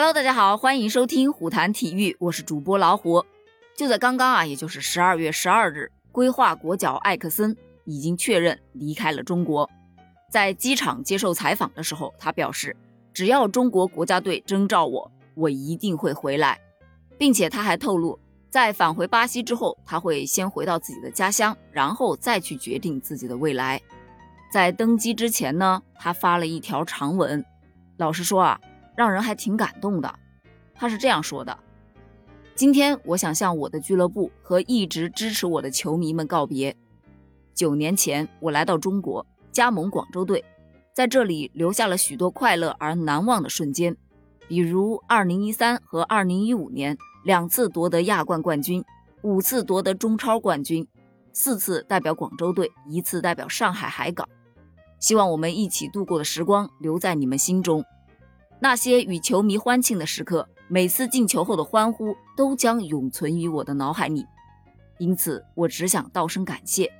Hello，大家好，欢迎收听虎谈体育，我是主播老虎。就在刚刚啊，也就是十二月十二日，规划国脚艾克森已经确认离开了中国。在机场接受采访的时候，他表示，只要中国国家队征召我，我一定会回来，并且他还透露，在返回巴西之后，他会先回到自己的家乡，然后再去决定自己的未来。在登机之前呢，他发了一条长文，老实说啊。让人还挺感动的，他是这样说的：“今天我想向我的俱乐部和一直支持我的球迷们告别。九年前，我来到中国，加盟广州队，在这里留下了许多快乐而难忘的瞬间，比如2013和2015年两次夺得亚冠冠军，五次夺得中超冠军，四次代表广州队，一次代表上海海港。希望我们一起度过的时光留在你们心中。”那些与球迷欢庆的时刻，每次进球后的欢呼都将永存于我的脑海里。因此，我只想道声感谢，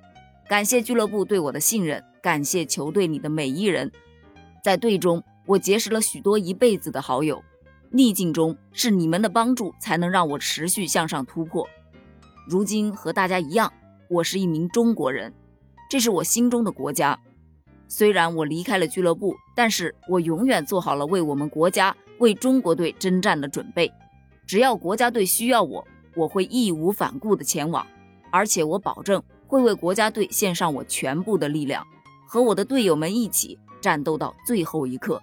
感谢俱乐部对我的信任，感谢球队里的每一人。在队中，我结识了许多一辈子的好友。逆境中，是你们的帮助才能让我持续向上突破。如今和大家一样，我是一名中国人，这是我心中的国家。虽然我离开了俱乐部，但是我永远做好了为我们国家、为中国队征战的准备。只要国家队需要我，我会义无反顾地前往，而且我保证会为国家队献上我全部的力量，和我的队友们一起战斗到最后一刻。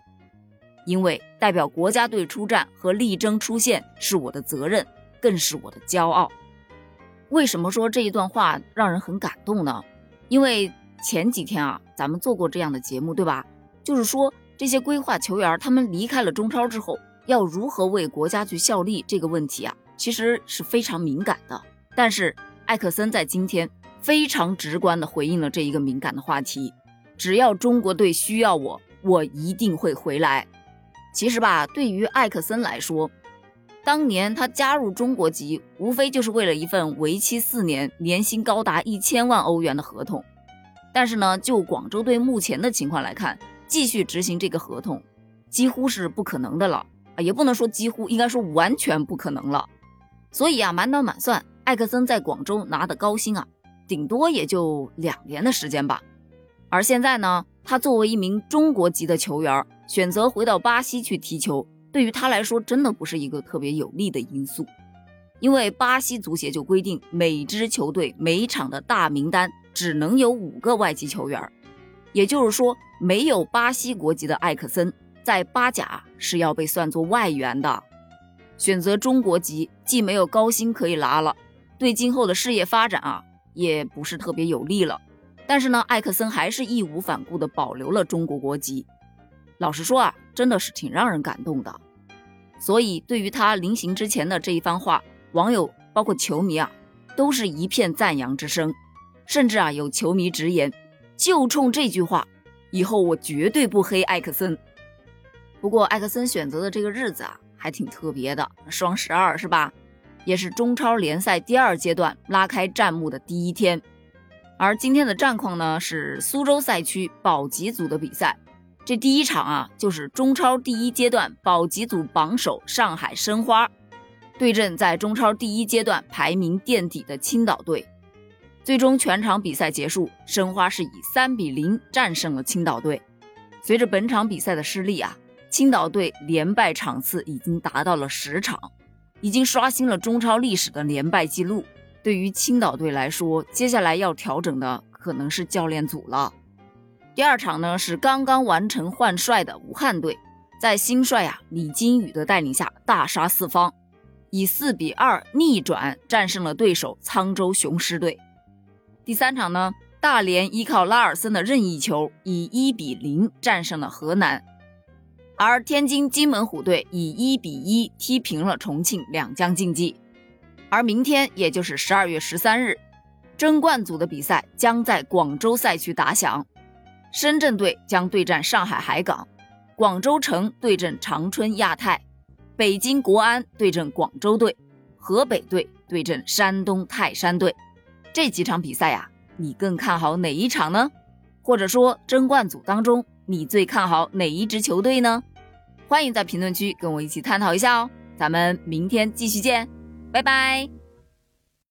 因为代表国家队出战和力争出线是我的责任，更是我的骄傲。为什么说这一段话让人很感动呢？因为。前几天啊，咱们做过这样的节目，对吧？就是说这些规划球员他们离开了中超之后，要如何为国家去效力这个问题啊，其实是非常敏感的。但是艾克森在今天非常直观地回应了这一个敏感的话题：只要中国队需要我，我一定会回来。其实吧，对于艾克森来说，当年他加入中国籍，无非就是为了一份为期四年、年薪高达一千万欧元的合同。但是呢，就广州队目前的情况来看，继续执行这个合同几乎是不可能的了啊，也不能说几乎，应该说完全不可能了。所以啊，满打满算，艾克森在广州拿的高薪啊，顶多也就两年的时间吧。而现在呢，他作为一名中国籍的球员，选择回到巴西去踢球，对于他来说真的不是一个特别有利的因素，因为巴西足协就规定，每支球队每场的大名单。只能有五个外籍球员，也就是说，没有巴西国籍的艾克森在巴甲是要被算作外援的。选择中国籍，既没有高薪可以拿了，对今后的事业发展啊，也不是特别有利了。但是呢，艾克森还是义无反顾地保留了中国国籍。老实说啊，真的是挺让人感动的。所以，对于他临行之前的这一番话，网友包括球迷啊，都是一片赞扬之声。甚至啊，有球迷直言，就冲这句话，以后我绝对不黑艾克森。不过，艾克森选择的这个日子啊，还挺特别的，双十二是吧？也是中超联赛第二阶段拉开战幕的第一天。而今天的战况呢，是苏州赛区保级组的比赛。这第一场啊，就是中超第一阶段保级组榜首上海申花对阵在中超第一阶段排名垫底的青岛队。最终全场比赛结束，申花是以三比零战胜了青岛队。随着本场比赛的失利啊，青岛队连败场次已经达到了十场，已经刷新了中超历史的连败记录。对于青岛队来说，接下来要调整的可能是教练组了。第二场呢是刚刚完成换帅的武汉队，在新帅啊李金羽的带领下大杀四方，以四比二逆转战胜了对手沧州雄狮队。第三场呢，大连依靠拉尔森的任意球，以一比零战胜了河南，而天津津门虎队以一比一踢平了重庆两江竞技。而明天，也就是十二月十三日，争冠组的比赛将在广州赛区打响，深圳队将对战上海海港，广州城对阵长春亚泰，北京国安对阵广州队，河北队对阵山东泰山队。这几场比赛呀，你更看好哪一场呢？或者说争冠组当中，你最看好哪一支球队呢？欢迎在评论区跟我一起探讨一下哦。咱们明天继续见，拜拜。